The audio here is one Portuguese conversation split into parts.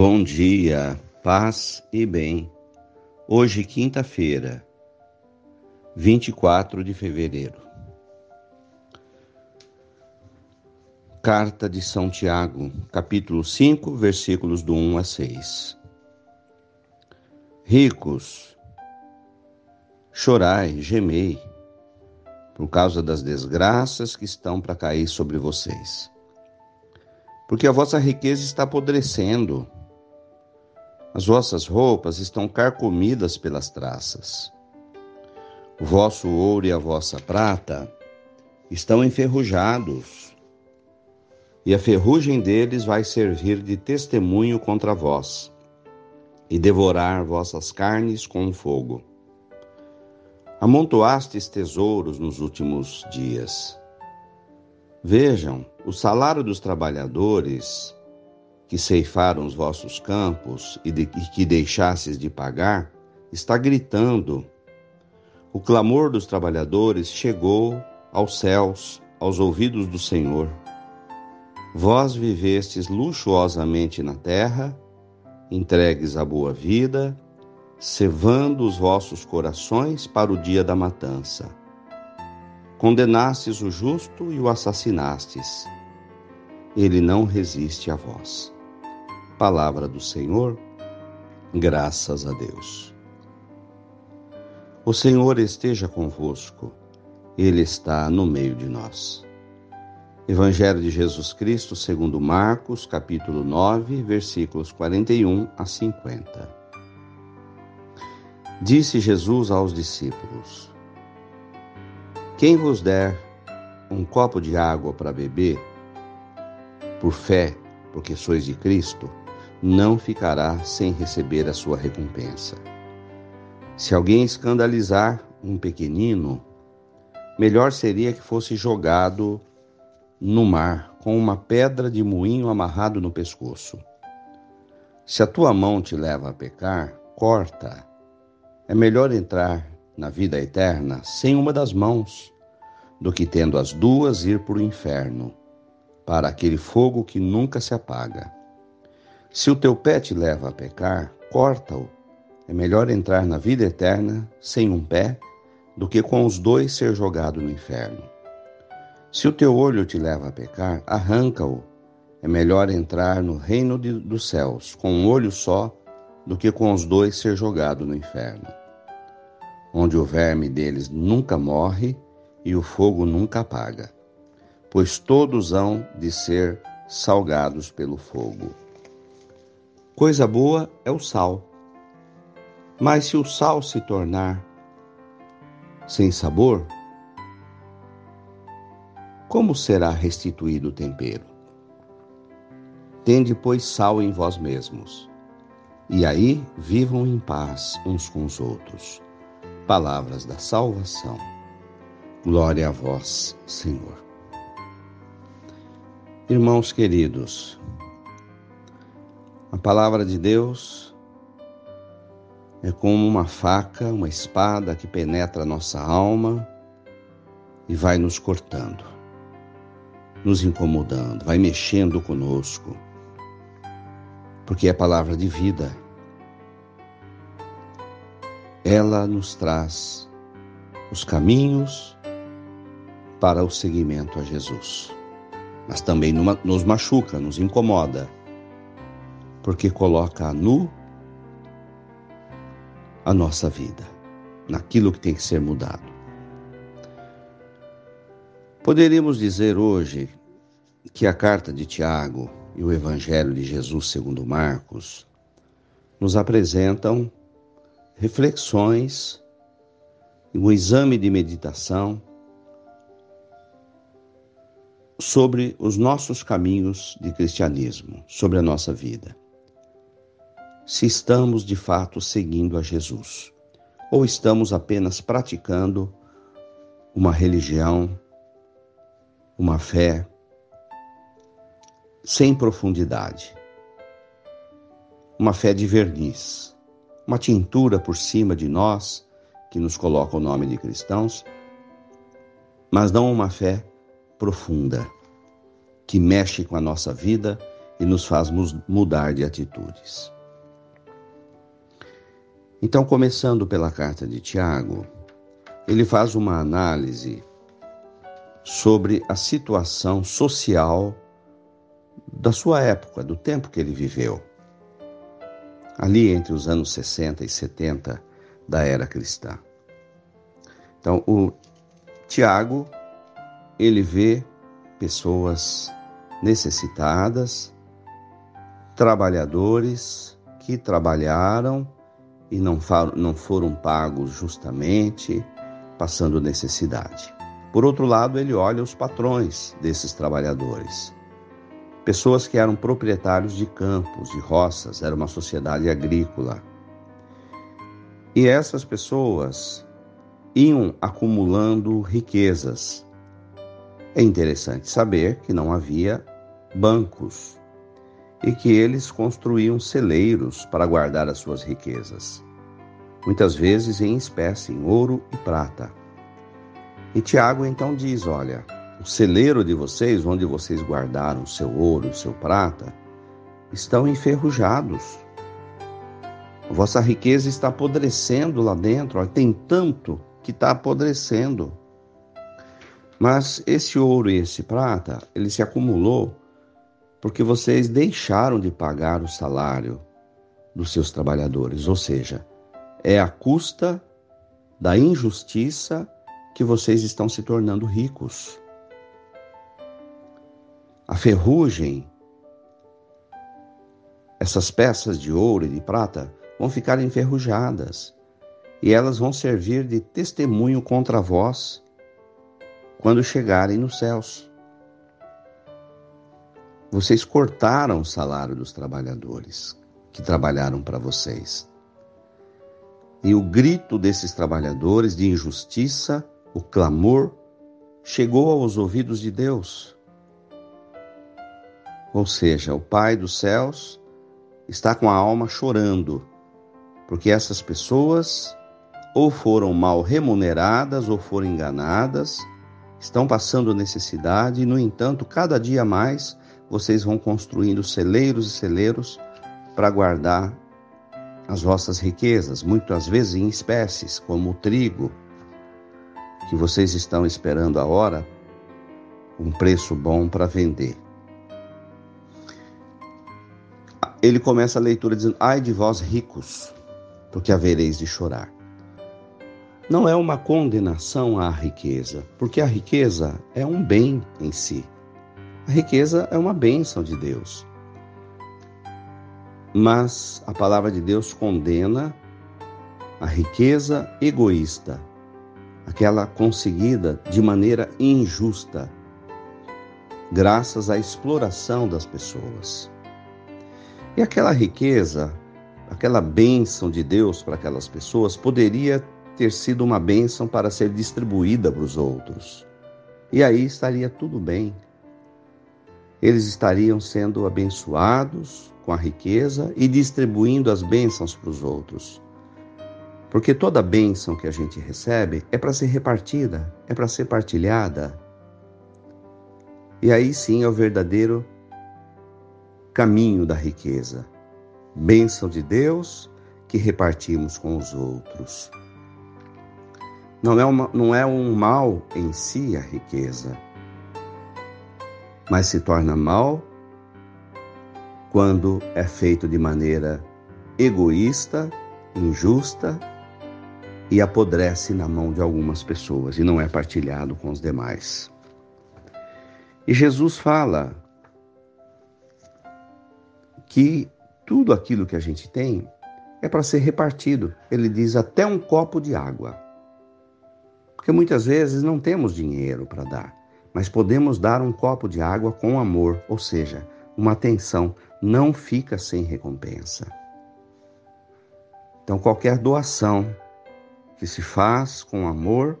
Bom dia, paz e bem. Hoje, quinta-feira, 24 de fevereiro. Carta de São Tiago, capítulo 5, versículos do 1 a 6. Ricos, chorai, gemei, por causa das desgraças que estão para cair sobre vocês. Porque a vossa riqueza está apodrecendo as vossas roupas estão carcomidas pelas traças. O vosso ouro e a vossa prata estão enferrujados, e a ferrugem deles vai servir de testemunho contra vós, e devorar vossas carnes com fogo. Amontoastes tesouros nos últimos dias. Vejam, o salário dos trabalhadores que ceifaram os vossos campos e, de, e que deixastes de pagar, está gritando. O clamor dos trabalhadores chegou aos céus, aos ouvidos do Senhor. Vós vivestes luxuosamente na terra, entregues à boa vida, cevando os vossos corações para o dia da matança. Condenastes o justo e o assassinastes. Ele não resiste a vós. Palavra do Senhor, graças a Deus. O Senhor esteja convosco, Ele está no meio de nós. Evangelho de Jesus Cristo, segundo Marcos, capítulo 9, versículos 41 a 50. Disse Jesus aos discípulos: Quem vos der um copo de água para beber, por fé, porque sois de Cristo, não ficará sem receber a sua recompensa. Se alguém escandalizar um pequenino, melhor seria que fosse jogado no mar com uma pedra de moinho amarrado no pescoço. Se a tua mão te leva a pecar, corta. É melhor entrar na vida eterna sem uma das mãos do que tendo as duas ir para o inferno, para aquele fogo que nunca se apaga. Se o teu pé te leva a pecar, corta-o. É melhor entrar na vida eterna sem um pé do que com os dois ser jogado no inferno. Se o teu olho te leva a pecar, arranca-o. É melhor entrar no reino de, dos céus com um olho só do que com os dois ser jogado no inferno, onde o verme deles nunca morre e o fogo nunca apaga, pois todos hão de ser salgados pelo fogo. Coisa boa é o sal. Mas se o sal se tornar sem sabor, como será restituído o tempero? Tende, pois, sal em vós mesmos, e aí vivam em paz uns com os outros. Palavras da salvação. Glória a vós, Senhor. Irmãos queridos, a palavra de Deus é como uma faca, uma espada que penetra a nossa alma e vai nos cortando, nos incomodando, vai mexendo conosco, porque é palavra de vida. Ela nos traz os caminhos para o seguimento a Jesus, mas também nos machuca, nos incomoda porque coloca nu a nossa vida, naquilo que tem que ser mudado. Poderíamos dizer hoje que a carta de Tiago e o Evangelho de Jesus segundo Marcos nos apresentam reflexões e um exame de meditação sobre os nossos caminhos de cristianismo, sobre a nossa vida se estamos de fato seguindo a Jesus ou estamos apenas praticando uma religião, uma fé sem profundidade, uma fé de verniz, uma tintura por cima de nós que nos coloca o nome de cristãos, mas não uma fé profunda que mexe com a nossa vida e nos faz mudar de atitudes. Então, começando pela carta de Tiago, ele faz uma análise sobre a situação social da sua época, do tempo que ele viveu. Ali entre os anos 60 e 70 da era cristã. Então, o Tiago, ele vê pessoas necessitadas, trabalhadores que trabalharam e não, não foram pagos justamente, passando necessidade. Por outro lado, ele olha os patrões desses trabalhadores. Pessoas que eram proprietários de campos, de roças, era uma sociedade agrícola. E essas pessoas iam acumulando riquezas. É interessante saber que não havia bancos e que eles construíam celeiros para guardar as suas riquezas, muitas vezes em espécie, em ouro e prata. E Tiago então diz: Olha, o celeiro de vocês, onde vocês guardaram seu ouro, seu prata, estão enferrujados. Vossa riqueza está apodrecendo lá dentro, olha, tem tanto que está apodrecendo. Mas esse ouro e esse prata, ele se acumulou porque vocês deixaram de pagar o salário dos seus trabalhadores, ou seja, é a custa da injustiça que vocês estão se tornando ricos. A ferrugem, essas peças de ouro e de prata vão ficar enferrujadas e elas vão servir de testemunho contra vós quando chegarem nos céus. Vocês cortaram o salário dos trabalhadores que trabalharam para vocês. E o grito desses trabalhadores de injustiça o clamor chegou aos ouvidos de Deus. Ou seja, o Pai dos céus está com a alma chorando, porque essas pessoas ou foram mal remuneradas ou foram enganadas, estão passando necessidade e, no entanto, cada dia mais vocês vão construindo celeiros e celeiros para guardar as vossas riquezas, muitas vezes em espécies, como o trigo, que vocês estão esperando a hora, um preço bom para vender. Ele começa a leitura dizendo: Ai de vós ricos, porque havereis de chorar. Não é uma condenação à riqueza, porque a riqueza é um bem em si. A riqueza é uma bênção de Deus. Mas a palavra de Deus condena a riqueza egoísta, aquela conseguida de maneira injusta, graças à exploração das pessoas. E aquela riqueza, aquela bênção de Deus para aquelas pessoas poderia ter sido uma bênção para ser distribuída para os outros. E aí estaria tudo bem. Eles estariam sendo abençoados com a riqueza e distribuindo as bênçãos para os outros. Porque toda bênção que a gente recebe é para ser repartida, é para ser partilhada. E aí sim é o verdadeiro caminho da riqueza. Bênção de Deus que repartimos com os outros. Não é, uma, não é um mal em si a riqueza, mas se torna mal quando é feito de maneira egoísta, injusta e apodrece na mão de algumas pessoas e não é partilhado com os demais. E Jesus fala que tudo aquilo que a gente tem é para ser repartido. Ele diz até um copo de água. Porque muitas vezes não temos dinheiro para dar, mas podemos dar um copo de água com amor, ou seja, uma atenção, não fica sem recompensa. Então, qualquer doação que se faz com amor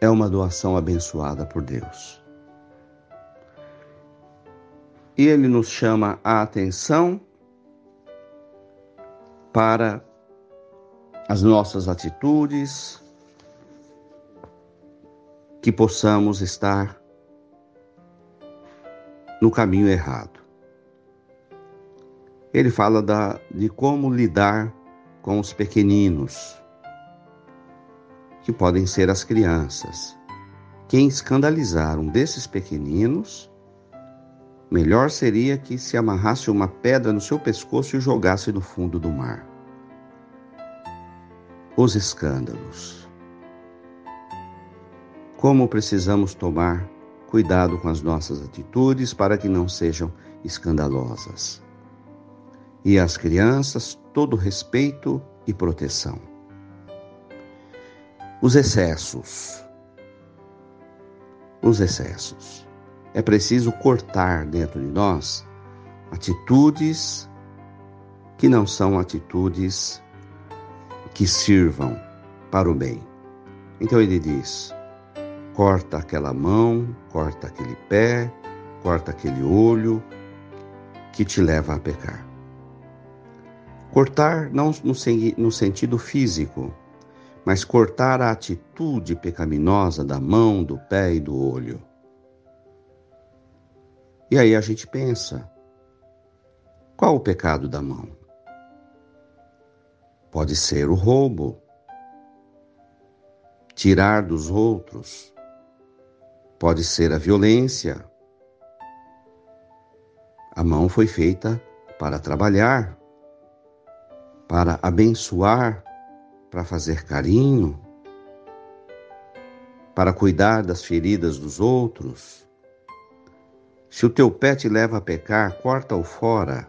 é uma doação abençoada por Deus. E ele nos chama a atenção para as nossas atitudes, que possamos estar no caminho errado. Ele fala da, de como lidar com os pequeninos, que podem ser as crianças. Quem escandalizar um desses pequeninos, melhor seria que se amarrasse uma pedra no seu pescoço e jogasse no fundo do mar. Os escândalos. Como precisamos tomar cuidado com as nossas atitudes para que não sejam escandalosas. E às crianças, todo respeito e proteção. Os excessos. Os excessos. É preciso cortar dentro de nós atitudes que não são atitudes que sirvam para o bem. Então ele diz: corta aquela mão, corta aquele pé, corta aquele olho que te leva a pecar. Cortar não no, no sentido físico, mas cortar a atitude pecaminosa da mão, do pé e do olho. E aí a gente pensa: qual o pecado da mão? Pode ser o roubo, tirar dos outros, pode ser a violência. A mão foi feita para trabalhar, para abençoar, para fazer carinho, para cuidar das feridas dos outros. Se o teu pé te leva a pecar, corta-o fora.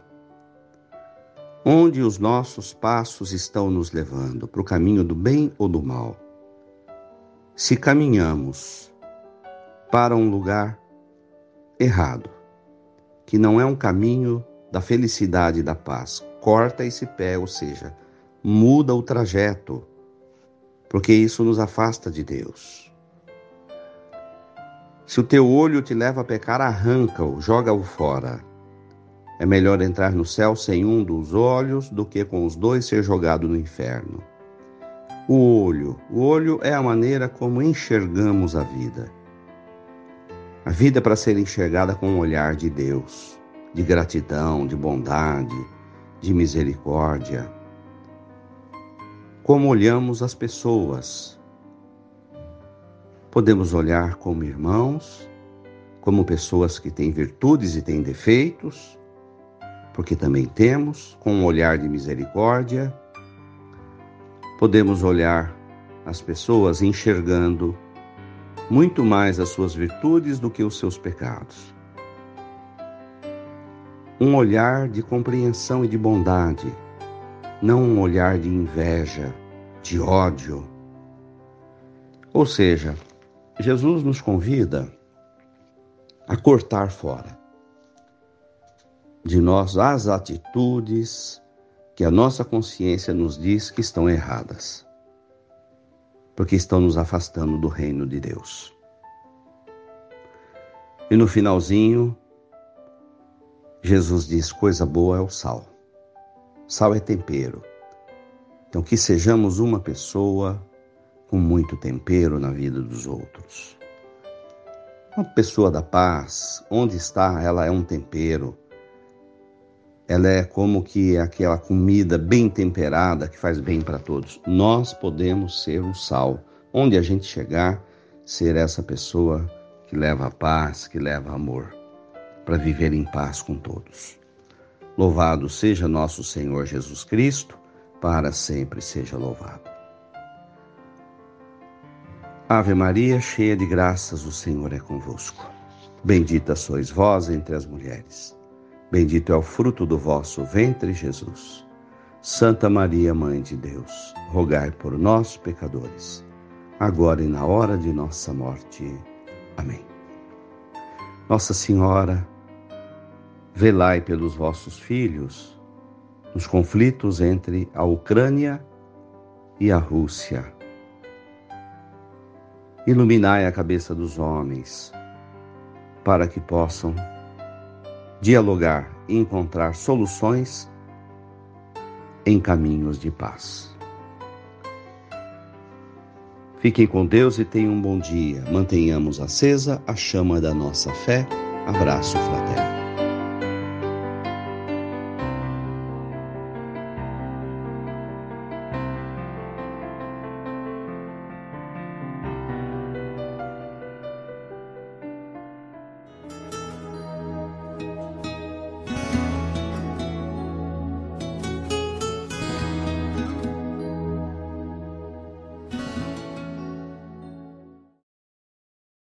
Onde os nossos passos estão nos levando? Para o caminho do bem ou do mal? Se caminhamos para um lugar errado, que não é um caminho da felicidade e da paz, corta esse pé, ou seja, muda o trajeto, porque isso nos afasta de Deus. Se o teu olho te leva a pecar, arranca-o, joga-o fora. É melhor entrar no céu sem um dos olhos do que com os dois ser jogado no inferno. O olho. O olho é a maneira como enxergamos a vida. A vida para ser enxergada com o olhar de Deus, de gratidão, de bondade, de misericórdia. Como olhamos as pessoas, Podemos olhar como irmãos, como pessoas que têm virtudes e têm defeitos, porque também temos, com um olhar de misericórdia. Podemos olhar as pessoas enxergando muito mais as suas virtudes do que os seus pecados. Um olhar de compreensão e de bondade, não um olhar de inveja, de ódio. Ou seja, Jesus nos convida a cortar fora de nós as atitudes que a nossa consciência nos diz que estão erradas, porque estão nos afastando do reino de Deus. E no finalzinho, Jesus diz: coisa boa é o sal. Sal é tempero. Então, que sejamos uma pessoa com muito tempero na vida dos outros. Uma pessoa da paz, onde está, ela é um tempero. Ela é como que aquela comida bem temperada que faz bem para todos. Nós podemos ser o sal. Onde a gente chegar, ser essa pessoa que leva paz, que leva amor, para viver em paz com todos. Louvado seja nosso Senhor Jesus Cristo, para sempre seja louvado. Ave Maria, cheia de graças, o Senhor é convosco. Bendita sois vós entre as mulheres. Bendito é o fruto do vosso ventre, Jesus. Santa Maria, Mãe de Deus, rogai por nós, pecadores, agora e na hora de nossa morte. Amém. Nossa Senhora, velai pelos vossos filhos nos conflitos entre a Ucrânia e a Rússia Iluminai a cabeça dos homens, para que possam dialogar e encontrar soluções em caminhos de paz. Fiquem com Deus e tenham um bom dia. Mantenhamos acesa a chama da nossa fé Abraço fraterno.